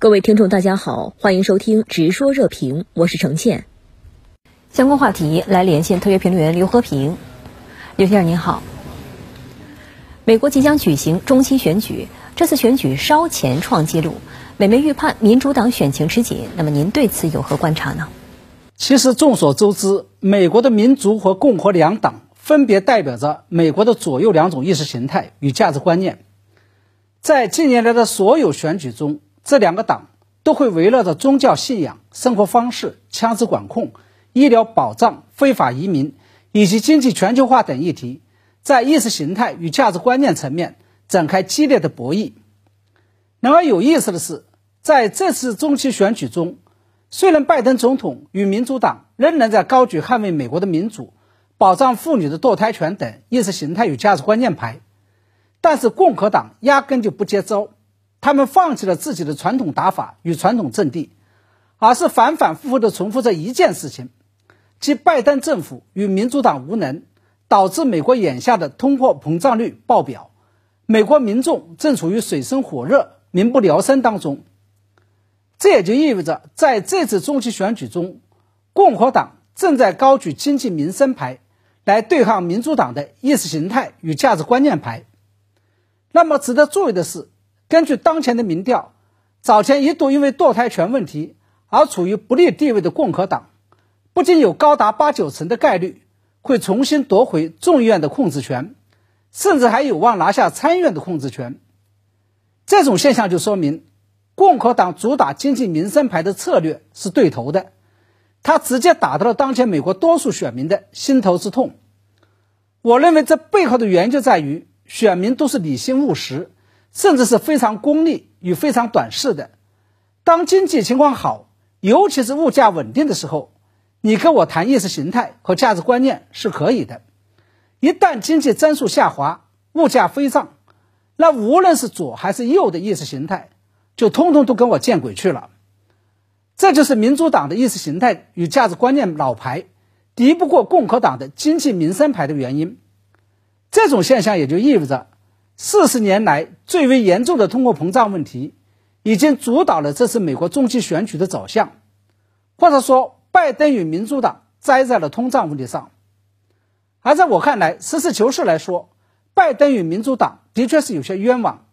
各位听众，大家好，欢迎收听《直说热评》，我是程倩。相关话题来连线特约评论员刘和平。刘先生您好。美国即将举行中期选举，这次选举稍前创纪录，美媒预判民主党选情吃紧。那么您对此有何观察呢？其实众所周知，美国的民主和共和两党分别代表着美国的左右两种意识形态与价值观念。在近年来的所有选举中，这两个党都会围绕着宗教信仰、生活方式、枪支管控、医疗保障、非法移民以及经济全球化等议题，在意识形态与价值观念层面展开激烈的博弈。然而有意思的是，在这次中期选举中，虽然拜登总统与民主党仍然在高举捍卫美国的民主、保障妇女的堕胎权等意识形态与价值观念牌，但是共和党压根就不接招。他们放弃了自己的传统打法与传统阵地，而是反反复复地重复着一件事情，即拜登政府与民主党无能，导致美国眼下的通货膨胀率爆表，美国民众正处于水深火热、民不聊生当中。这也就意味着，在这次中期选举中，共和党正在高举经济民生牌，来对抗民主党的意识形态与价值观念牌。那么，值得注意的是。根据当前的民调，早前一度因为堕胎权问题而处于不利地位的共和党，不仅有高达八九成的概率会重新夺回众议院的控制权，甚至还有望拿下参议院的控制权。这种现象就说明，共和党主打经济民生牌的策略是对头的，他直接打到了当前美国多数选民的心头之痛。我认为这背后的原因就在于选民都是理性务实。甚至是非常功利与非常短视的。当经济情况好，尤其是物价稳定的时候，你跟我谈意识形态和价值观念是可以的。一旦经济增速下滑，物价飞涨，那无论是左还是右的意识形态，就通通都跟我见鬼去了。这就是民主党的意识形态与价值观念老牌敌不过共和党的经济民生牌的原因。这种现象也就意味着。四十年来最为严重的通货膨胀问题，已经主导了这次美国中期选举的走向，或者说，拜登与民主党栽在了通胀问题上。而在我看来，实事求是来说，拜登与民主党的确是有些冤枉，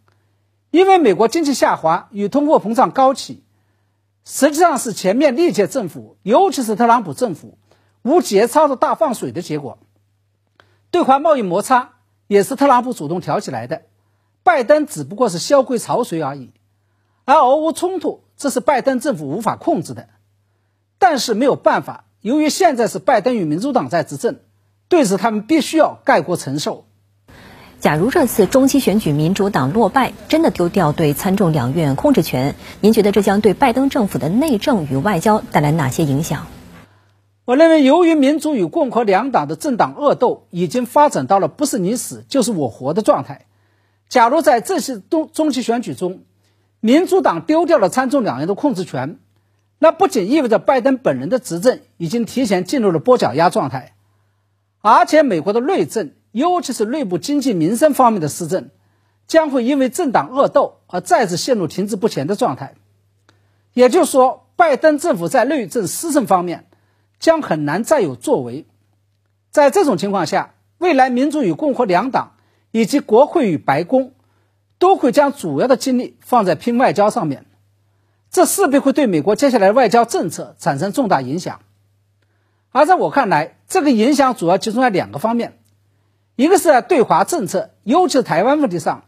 因为美国经济下滑与通货膨胀高企，实际上是前面历届政府，尤其是特朗普政府无节操的大放水的结果，对华贸易摩擦。也是特朗普主动挑起来的，拜登只不过是萧规曹随而已。而俄乌冲突，这是拜登政府无法控制的。但是没有办法，由于现在是拜登与民主党在执政，对此他们必须要概括承受。假如这次中期选举民主党落败，真的丢掉对参众两院控制权，您觉得这将对拜登政府的内政与外交带来哪些影响？我认为，由于民主与共和两党的政党恶斗已经发展到了不是你死就是我活的状态。假如在这次中中期选举中，民主党丢掉了参众两院的控制权，那不仅意味着拜登本人的执政已经提前进入了跛脚鸭状态，而且美国的内政，尤其是内部经济民生方面的施政，将会因为政党恶斗而再次陷入停滞不前的状态。也就是说，拜登政府在内政施政方面。将很难再有作为。在这种情况下，未来民主与共和两党以及国会与白宫都会将主要的精力放在拼外交上面，这势必会对美国接下来外交政策产生重大影响。而在我看来，这个影响主要集中在两个方面：一个是在对华政策，尤其是台湾问题上，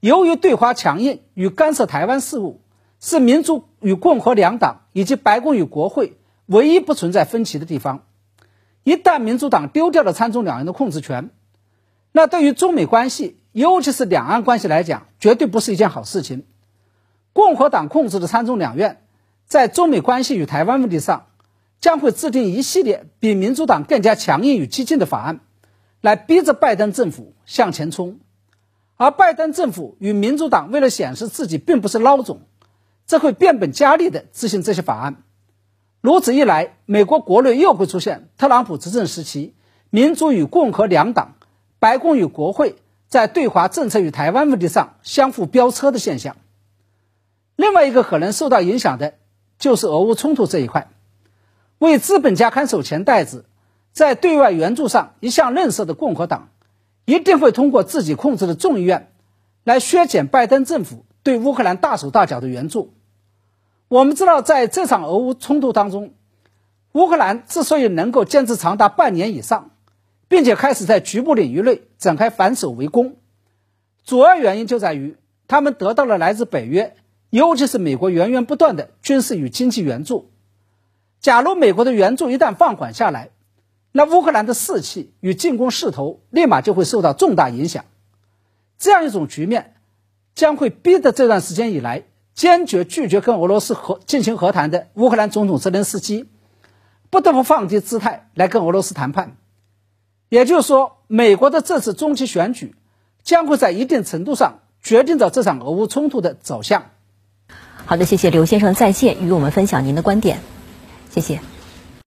由于对华强硬与干涉台湾事务，是民主与共和两党以及白宫与国会。唯一不存在分歧的地方，一旦民主党丢掉了参众两院的控制权，那对于中美关系，尤其是两岸关系来讲，绝对不是一件好事情。共和党控制的参众两院，在中美关系与台湾问题上，将会制定一系列比民主党更加强硬与激进的法案，来逼着拜登政府向前冲。而拜登政府与民主党为了显示自己并不是孬种，这会变本加厉地执行这些法案。如此一来，美国国内又会出现特朗普执政时期民主与共和两党、白宫与国会在对华政策与台湾问题上相互飙车的现象。另外。一个可能受到影响的，就是俄乌冲突这一块。为资本家看守钱袋子，在对外援助上一向吝啬的共和党，一定会通过自己控制的众议院，来削减拜登政府对乌克兰大手大脚的援助。我们知道，在这场俄乌冲突当中，乌克兰之所以能够坚持长达半年以上，并且开始在局部领域内展开反守为攻，主要原因就在于他们得到了来自北约，尤其是美国源源不断的军事与经济援助。假如美国的援助一旦放缓下来，那乌克兰的士气与进攻势头立马就会受到重大影响。这样一种局面，将会逼得这段时间以来坚决拒绝跟俄罗斯和进行和谈的乌克兰总统泽连斯基，不得不放低姿态来跟俄罗斯谈判。也就是说，美国的这次中期选举，将会在一定程度上决定着这场俄乌冲突的走向。好的，谢谢刘先生在线与我们分享您的观点。谢谢。